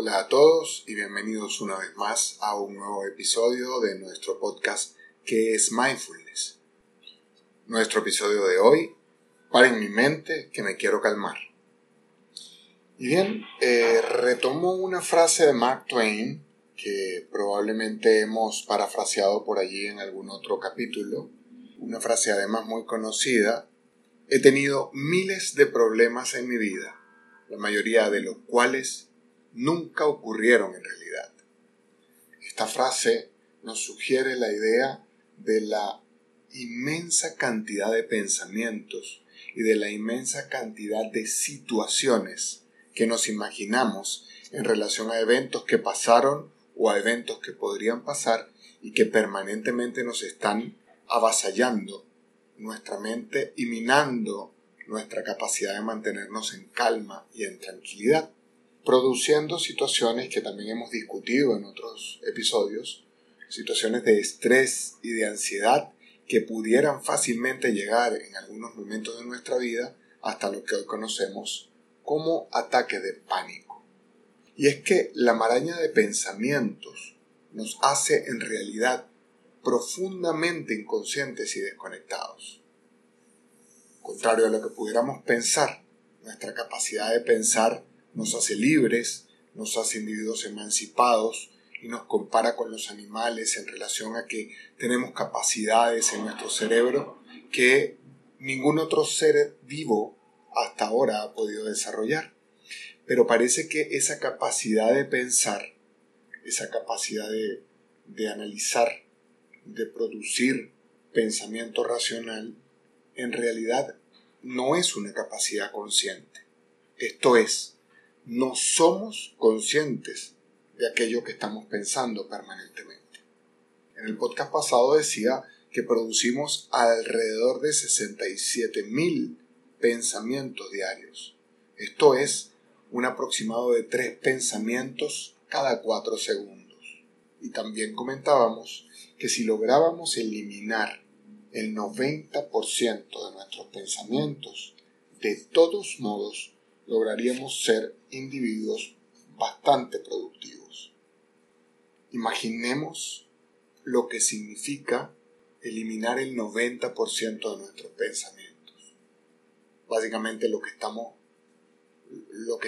Hola a todos y bienvenidos una vez más a un nuevo episodio de nuestro podcast que es Mindfulness. Nuestro episodio de hoy, para en mi mente que me quiero calmar. Y bien, eh, retomo una frase de Mark Twain que probablemente hemos parafraseado por allí en algún otro capítulo, una frase además muy conocida. He tenido miles de problemas en mi vida, la mayoría de los cuales nunca ocurrieron en realidad. Esta frase nos sugiere la idea de la inmensa cantidad de pensamientos y de la inmensa cantidad de situaciones que nos imaginamos en relación a eventos que pasaron o a eventos que podrían pasar y que permanentemente nos están avasallando nuestra mente y minando nuestra capacidad de mantenernos en calma y en tranquilidad produciendo situaciones que también hemos discutido en otros episodios, situaciones de estrés y de ansiedad que pudieran fácilmente llegar en algunos momentos de nuestra vida hasta lo que hoy conocemos como ataques de pánico. Y es que la maraña de pensamientos nos hace en realidad profundamente inconscientes y desconectados. Contrario a lo que pudiéramos pensar, nuestra capacidad de pensar nos hace libres, nos hace individuos emancipados y nos compara con los animales en relación a que tenemos capacidades en nuestro cerebro que ningún otro ser vivo hasta ahora ha podido desarrollar. Pero parece que esa capacidad de pensar, esa capacidad de, de analizar, de producir pensamiento racional, en realidad no es una capacidad consciente. Esto es, no somos conscientes de aquello que estamos pensando permanentemente. En el podcast pasado decía que producimos alrededor de 67 mil pensamientos diarios. Esto es un aproximado de tres pensamientos cada cuatro segundos. Y también comentábamos que si lográbamos eliminar el 90% de nuestros pensamientos, de todos modos lograríamos ser individuos bastante productivos. Imaginemos lo que significa eliminar el 90% de nuestros pensamientos. Básicamente lo que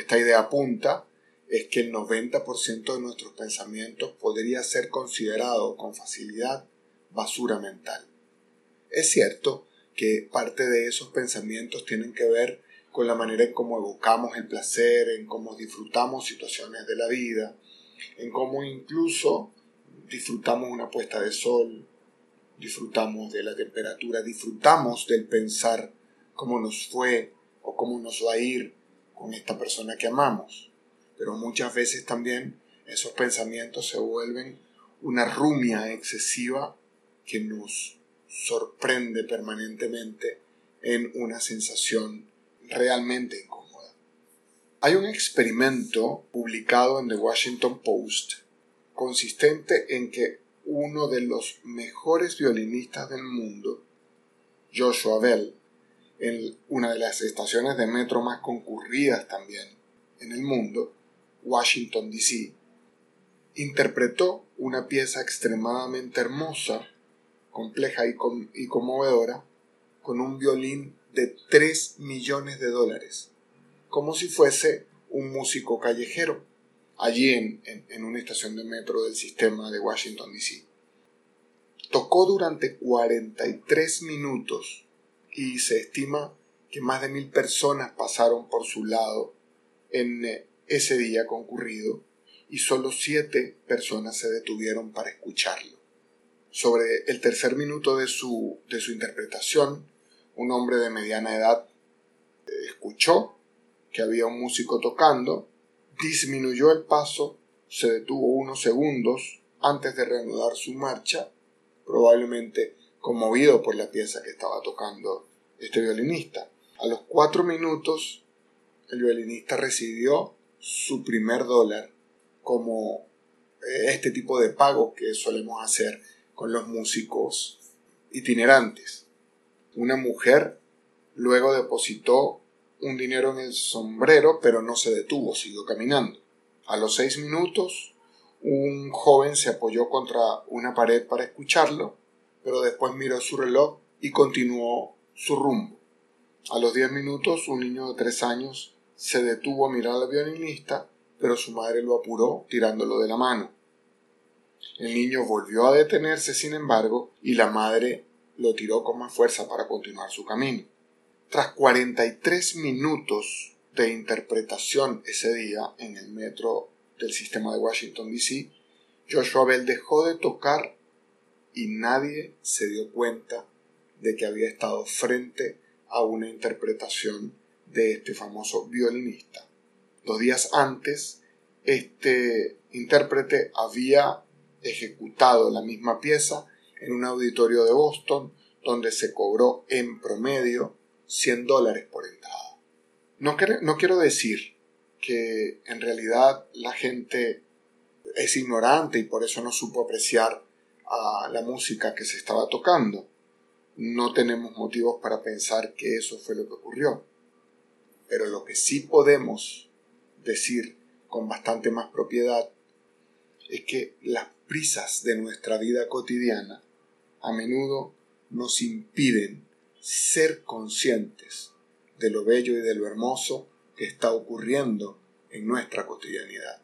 esta idea apunta es que el 90% de nuestros pensamientos podría ser considerado con facilidad basura mental. Es cierto que parte de esos pensamientos tienen que ver con la manera en cómo evocamos el placer, en cómo disfrutamos situaciones de la vida, en cómo incluso disfrutamos una puesta de sol, disfrutamos de la temperatura, disfrutamos del pensar cómo nos fue o cómo nos va a ir con esta persona que amamos. Pero muchas veces también esos pensamientos se vuelven una rumia excesiva que nos sorprende permanentemente en una sensación realmente incómoda. Hay un experimento publicado en The Washington Post consistente en que uno de los mejores violinistas del mundo, Joshua Bell, en una de las estaciones de metro más concurridas también en el mundo, Washington, D.C., interpretó una pieza extremadamente hermosa, compleja y, y conmovedora, con un violín de 3 millones de dólares, como si fuese un músico callejero, allí en, en, una estación de metro del sistema de Washington, D.C. Tocó durante 43 minutos y se estima que más de mil personas pasaron por su lado en eh, ese día concurrido y solo siete personas se detuvieron para escucharlo. Sobre el tercer minuto de su, de su interpretación, un hombre de mediana edad eh, escuchó que había un músico tocando, disminuyó el paso, se detuvo unos segundos antes de reanudar su marcha, probablemente conmovido por la pieza que estaba tocando este violinista. A los cuatro minutos, el violinista recibió su primer dólar como eh, este tipo de pago que solemos hacer con los músicos itinerantes. Una mujer luego depositó un dinero en el sombrero, pero no se detuvo, siguió caminando. A los seis minutos, un joven se apoyó contra una pared para escucharlo, pero después miró su reloj y continuó su rumbo. A los diez minutos, un niño de tres años se detuvo a mirar al violinista, pero su madre lo apuró tirándolo de la mano. El niño volvió a detenerse, sin embargo, y la madre lo tiró con más fuerza para continuar su camino. Tras 43 minutos de interpretación ese día en el metro del sistema de Washington, D.C., Joshua Bell dejó de tocar y nadie se dio cuenta de que había estado frente a una interpretación de este famoso violinista. Dos días antes, este intérprete había ejecutado la misma pieza en un auditorio de Boston donde se cobró en promedio 100 dólares por entrada. No, no quiero decir que en realidad la gente es ignorante y por eso no supo apreciar a la música que se estaba tocando. No tenemos motivos para pensar que eso fue lo que ocurrió. Pero lo que sí podemos decir con bastante más propiedad es que las prisas de nuestra vida cotidiana a menudo nos impiden ser conscientes de lo bello y de lo hermoso que está ocurriendo en nuestra cotidianidad.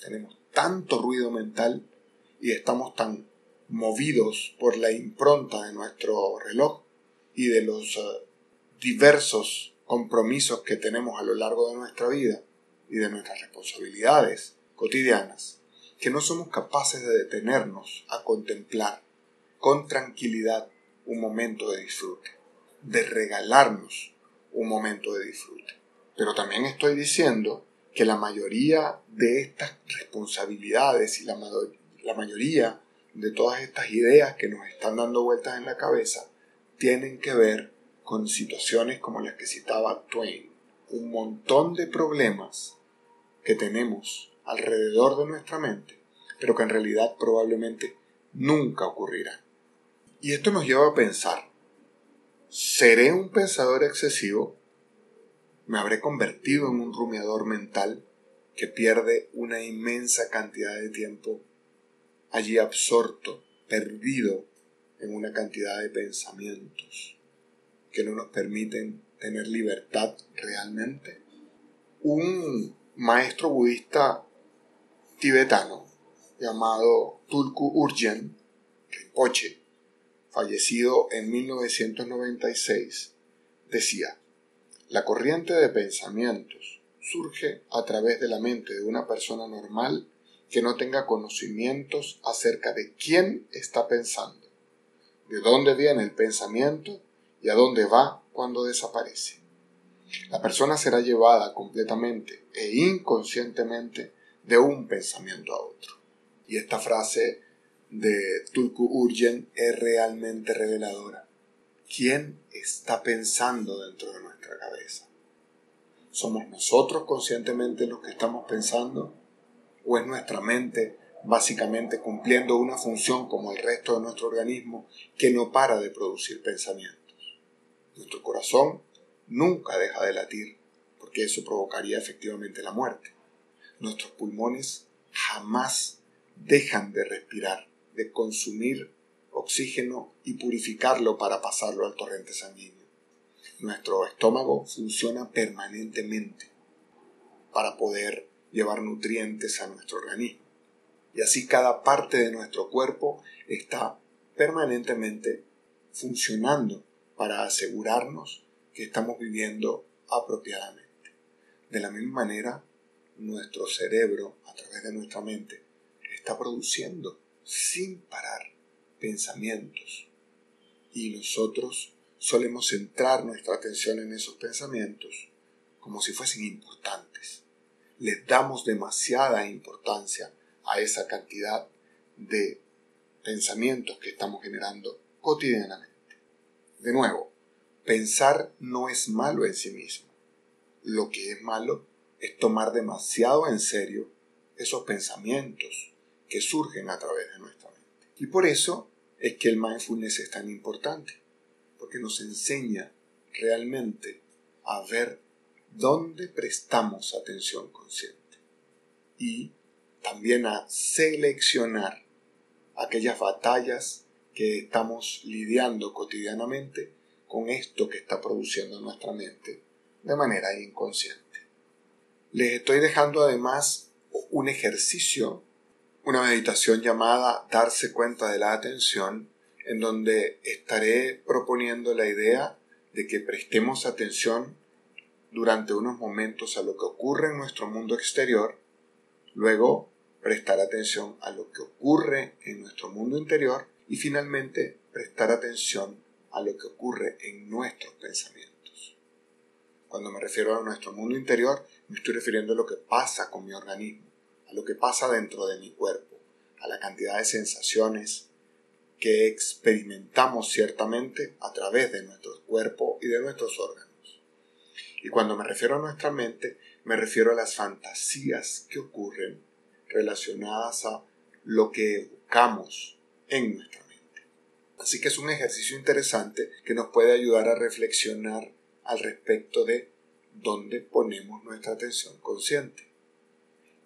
Tenemos tanto ruido mental y estamos tan movidos por la impronta de nuestro reloj y de los eh, diversos compromisos que tenemos a lo largo de nuestra vida y de nuestras responsabilidades cotidianas, que no somos capaces de detenernos a contemplar con tranquilidad un momento de disfrute, de regalarnos un momento de disfrute. Pero también estoy diciendo que la mayoría de estas responsabilidades y la, mayoría de todas estas ideas que nos están dando vueltas en la cabeza tienen que ver con situaciones como las que citaba Twain. Un montón de problemas que tenemos alrededor de nuestra mente, pero que en realidad probablemente nunca ocurrirán. Y esto nos lleva a pensar, ¿seré un pensador excesivo? ¿Me habré convertido en un rumiador mental que pierde una inmensa cantidad de tiempo allí absorto, perdido en una cantidad de pensamientos que no nos permiten tener libertad realmente. Un maestro budista tibetano llamado Tulku Urgen Rinpoche, fallecido en 1996, decía, la corriente de pensamientos surge a través de la mente de una persona normal que no tenga conocimientos acerca de quién está pensando, de dónde viene el pensamiento y a dónde va cuando desaparece. La persona será llevada completamente e inconscientemente de un pensamiento a otro. Y esta frase de Tulku Urgen es realmente reveladora. ¿Quién está pensando dentro de nuestra cabeza? ¿Somos nosotros conscientemente los que estamos pensando? o es nuestra mente básicamente cumpliendo una función como el resto de nuestro organismo que no para de producir pensamientos. Nuestro corazón nunca deja de latir porque eso provocaría efectivamente la muerte. Nuestros pulmones jamás dejan de respirar, de consumir oxígeno y purificarlo para pasarlo al torrente sanguíneo. Nuestro estómago funciona permanentemente para poder llevar nutrientes a nuestro organismo. Y así cada parte de nuestro cuerpo está permanentemente funcionando para asegurarnos que estamos viviendo apropiadamente. De la misma manera, nuestro cerebro, a través de nuestra mente, está produciendo sin parar pensamientos. Y nosotros solemos centrar nuestra atención en esos pensamientos como si fuesen importantes le damos demasiada importancia a esa cantidad de pensamientos que estamos generando cotidianamente. De nuevo, pensar no es malo en sí mismo. Lo que es malo es tomar demasiado en serio esos pensamientos que surgen a través de nuestra mente. Y por eso es que el mindfulness es tan importante, porque nos enseña realmente a ver dónde prestamos atención consciente. y también a seleccionar aquellas batallas que estamos lidiando cotidianamente con esto que está produciendo nuestra mente de manera inconsciente. Les estoy dejando además un ejercicio, una meditación llamada darse cuenta de la atención, en donde estaré proponiendo la idea de que prestemos atención durante unos momentos a lo que ocurre en nuestro mundo exterior, luego prestar atención a lo que ocurre en nuestro mundo interior y finalmente prestar atención a lo que ocurre en nuestros pensamientos. Cuando me refiero a nuestro mundo interior, me estoy refiriendo a lo que pasa con mi organismo, a lo que pasa dentro de mi cuerpo, a la cantidad de sensaciones que experimentamos ciertamente a través de nuestro cuerpo y de nuestros órganos. Y cuando me refiero a nuestra mente, me refiero a las fantasías que ocurren relacionadas a lo que buscamos en nuestra Así que es un ejercicio interesante que nos puede ayudar a reflexionar al respecto de dónde ponemos nuestra atención consciente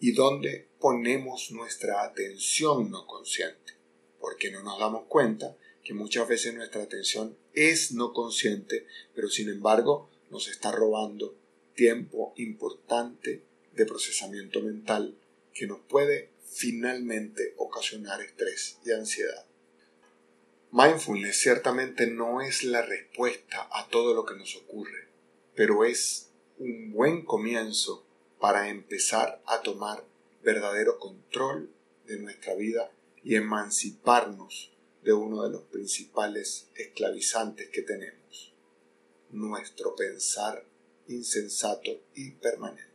y dónde ponemos nuestra atención no consciente, porque no nos damos cuenta que muchas veces nuestra atención es no consciente, pero sin embargo nos está robando tiempo importante de procesamiento mental que nos puede finalmente ocasionar estrés y ansiedad. Mindfulness ciertamente no es la respuesta a todo lo que nos ocurre, pero es un buen comienzo para empezar a tomar verdadero control de nuestra vida y emanciparnos de uno de los principales esclavizantes que tenemos, nuestro pensar insensato y permanente.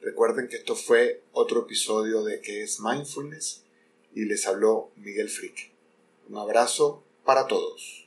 Recuerden que esto fue otro episodio de ¿Qué es Mindfulness? y les habló Miguel Frick. Un abrazo para todos.